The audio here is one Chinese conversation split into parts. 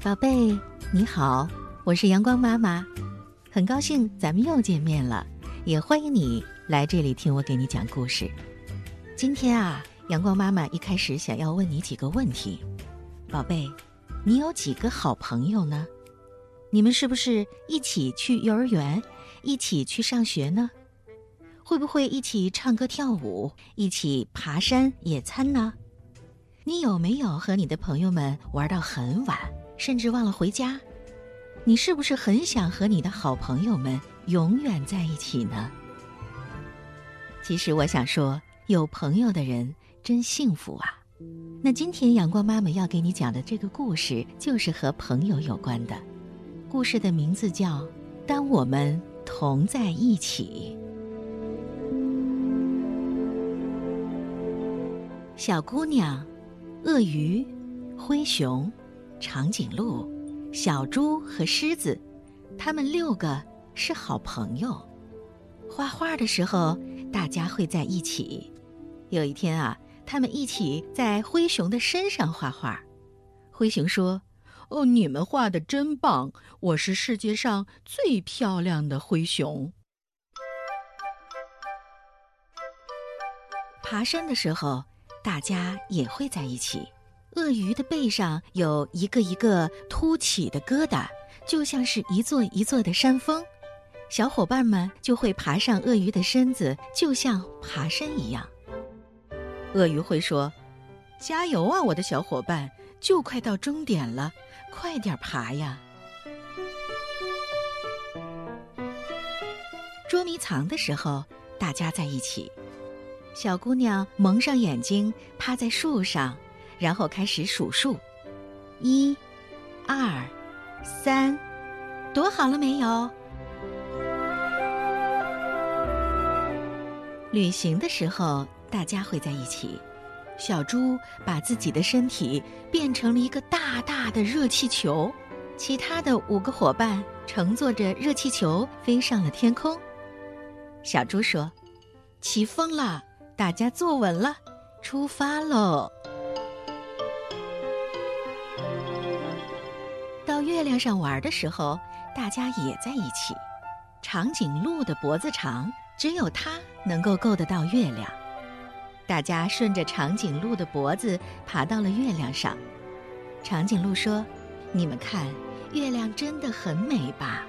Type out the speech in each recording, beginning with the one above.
宝贝，你好，我是阳光妈妈，很高兴咱们又见面了，也欢迎你来这里听我给你讲故事。今天啊，阳光妈妈一开始想要问你几个问题，宝贝，你有几个好朋友呢？你们是不是一起去幼儿园，一起去上学呢？会不会一起唱歌跳舞，一起爬山野餐呢？你有没有和你的朋友们玩到很晚？甚至忘了回家，你是不是很想和你的好朋友们永远在一起呢？其实我想说，有朋友的人真幸福啊。那今天阳光妈妈要给你讲的这个故事，就是和朋友有关的。故事的名字叫《当我们同在一起》。小姑娘，鳄鱼，灰熊。长颈鹿、小猪和狮子，他们六个是好朋友。画画的时候，大家会在一起。有一天啊，他们一起在灰熊的身上画画。灰熊说：“哦，你们画的真棒！我是世界上最漂亮的灰熊。”爬山的时候，大家也会在一起。鳄鱼的背上有一个一个凸起的疙瘩，就像是一座一座的山峰。小伙伴们就会爬上鳄鱼的身子，就像爬山一样。鳄鱼会说：“加油啊，我的小伙伴，就快到终点了，快点爬呀！”捉迷藏的时候，大家在一起。小姑娘蒙上眼睛，趴在树上。然后开始数数，一、二、三，躲好了没有？旅行的时候，大家会在一起。小猪把自己的身体变成了一个大大的热气球，其他的五个伙伴乘坐着热气球飞上了天空。小猪说：“起风了，大家坐稳了，出发喽！”月亮上玩的时候，大家也在一起。长颈鹿的脖子长，只有它能够够得到月亮。大家顺着长颈鹿的脖子爬到了月亮上。长颈鹿说：“你们看，月亮真的很美吧？”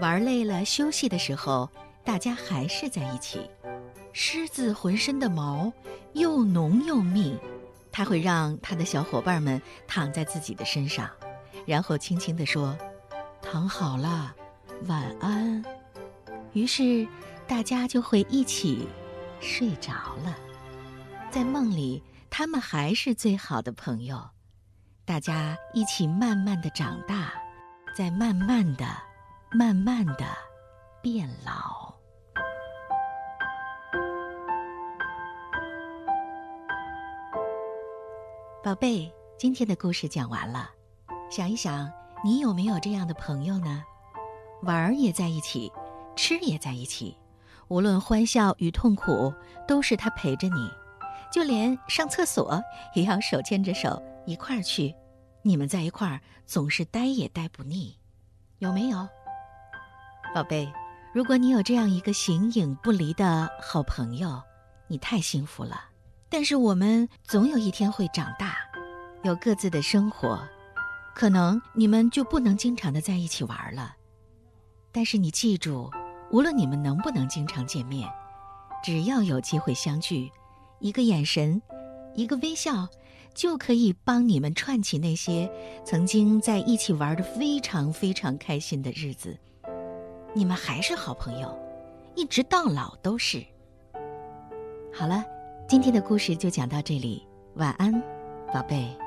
玩累了休息的时候，大家还是在一起。狮子浑身的毛又浓又密。他会让他的小伙伴们躺在自己的身上，然后轻轻地说：“躺好了，晚安。”于是大家就会一起睡着了。在梦里，他们还是最好的朋友。大家一起慢慢的长大，再慢慢的、慢慢的变老。宝贝，今天的故事讲完了，想一想，你有没有这样的朋友呢？玩儿也在一起，吃也在一起，无论欢笑与痛苦，都是他陪着你，就连上厕所也要手牵着手一块儿去。你们在一块儿总是待也待不腻，有没有？宝贝，如果你有这样一个形影不离的好朋友，你太幸福了。但是我们总有一天会长大，有各自的生活，可能你们就不能经常的在一起玩了。但是你记住，无论你们能不能经常见面，只要有机会相聚，一个眼神，一个微笑，就可以帮你们串起那些曾经在一起玩的非常非常开心的日子。你们还是好朋友，一直到老都是。好了。今天的故事就讲到这里，晚安，宝贝。